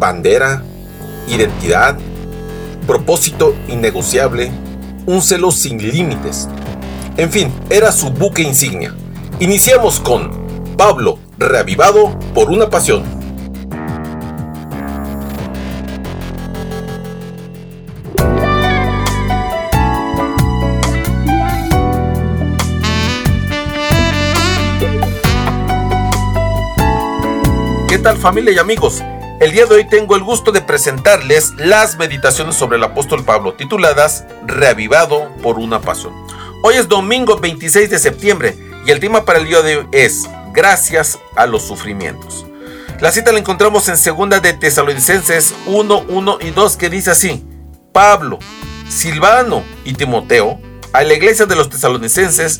bandera, identidad, propósito innegociable, un celo sin límites. En fin, era su buque insignia. Iniciamos con Pablo, reavivado por una pasión. ¿Qué tal familia y amigos? El día de hoy tengo el gusto de presentarles las meditaciones sobre el apóstol Pablo, tituladas Reavivado por una pasión. Hoy es domingo 26 de septiembre y el tema para el día de hoy es Gracias a los sufrimientos. La cita la encontramos en segunda de Tesalonicenses 1, 1 y 2 que dice así, Pablo, Silvano y Timoteo, a la iglesia de los tesalonicenses,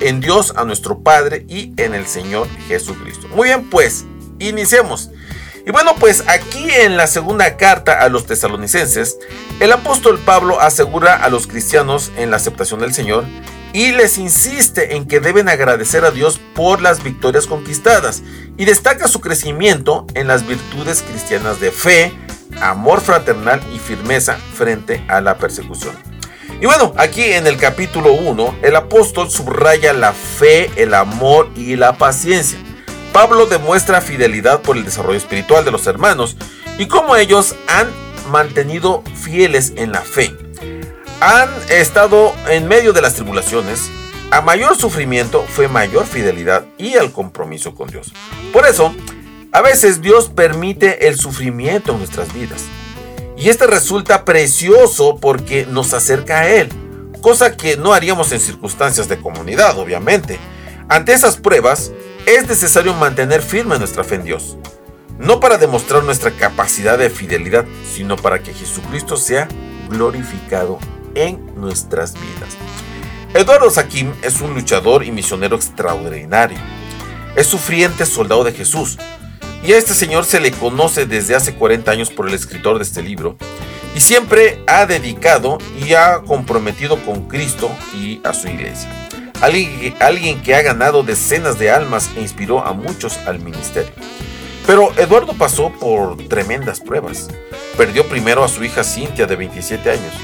en Dios, a nuestro Padre y en el Señor Jesucristo. Muy bien, pues, iniciemos. Y bueno, pues aquí en la segunda carta a los tesalonicenses, el apóstol Pablo asegura a los cristianos en la aceptación del Señor y les insiste en que deben agradecer a Dios por las victorias conquistadas y destaca su crecimiento en las virtudes cristianas de fe, amor fraternal y firmeza frente a la persecución. Y bueno, aquí en el capítulo 1, el apóstol subraya la fe, el amor y la paciencia. Pablo demuestra fidelidad por el desarrollo espiritual de los hermanos y cómo ellos han mantenido fieles en la fe. Han estado en medio de las tribulaciones. A mayor sufrimiento fue mayor fidelidad y el compromiso con Dios. Por eso, a veces Dios permite el sufrimiento en nuestras vidas. Y este resulta precioso porque nos acerca a Él, cosa que no haríamos en circunstancias de comunidad, obviamente. Ante esas pruebas, es necesario mantener firme nuestra fe en Dios, no para demostrar nuestra capacidad de fidelidad, sino para que Jesucristo sea glorificado en nuestras vidas. Eduardo Saquim es un luchador y misionero extraordinario. Es sufriente soldado de Jesús, y a este señor se le conoce desde hace 40 años por el escritor de este libro, y siempre ha dedicado y ha comprometido con Cristo y a su iglesia. Alguien, que ha ganado decenas de almas e inspiró a muchos al ministerio. Pero Eduardo pasó por tremendas pruebas. Perdió primero a su hija Cintia de 27 años,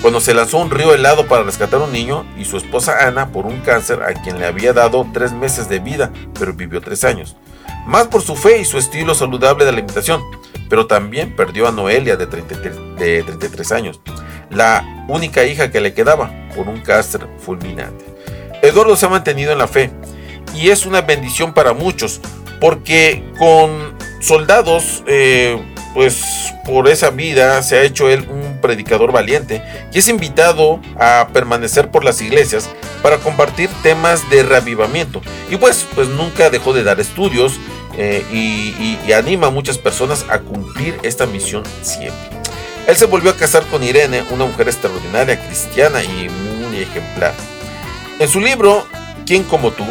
cuando se lanzó un río helado para rescatar a un niño y su esposa Ana por un cáncer a quien le había dado tres meses de vida, pero vivió tres años. Más por su fe y su estilo saludable de alimentación, pero también perdió a Noelia de de 33 años, la única hija que le quedaba por un cáncer fulminante. Eduardo se ha mantenido en la fe y es una bendición para muchos porque con soldados, eh, pues por esa vida se ha hecho él un predicador valiente y es invitado a permanecer por las iglesias para compartir temas de reavivamiento. Y pues, pues nunca dejó de dar estudios eh, y, y anima a muchas personas a cumplir esta misión siempre. Él se volvió a casar con Irene, una mujer extraordinaria, cristiana y muy ejemplar. En su libro, ¿Quién como tú?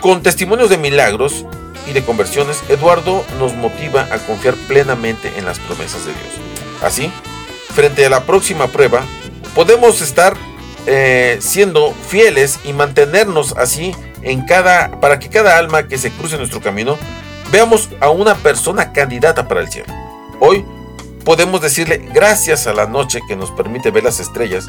Con testimonios de milagros y de conversiones, Eduardo nos motiva a confiar plenamente en las promesas de Dios. Así, frente a la próxima prueba, podemos estar eh, siendo fieles y mantenernos así en cada, para que cada alma que se cruce nuestro camino veamos a una persona candidata para el cielo. Hoy podemos decirle gracias a la noche que nos permite ver las estrellas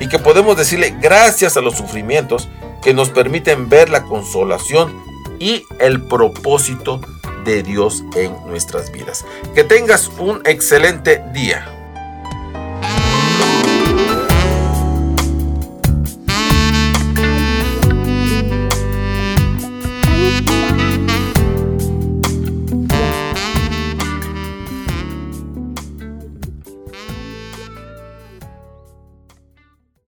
y que podemos decirle gracias a los sufrimientos que nos permiten ver la consolación y el propósito de Dios en nuestras vidas. Que tengas un excelente día.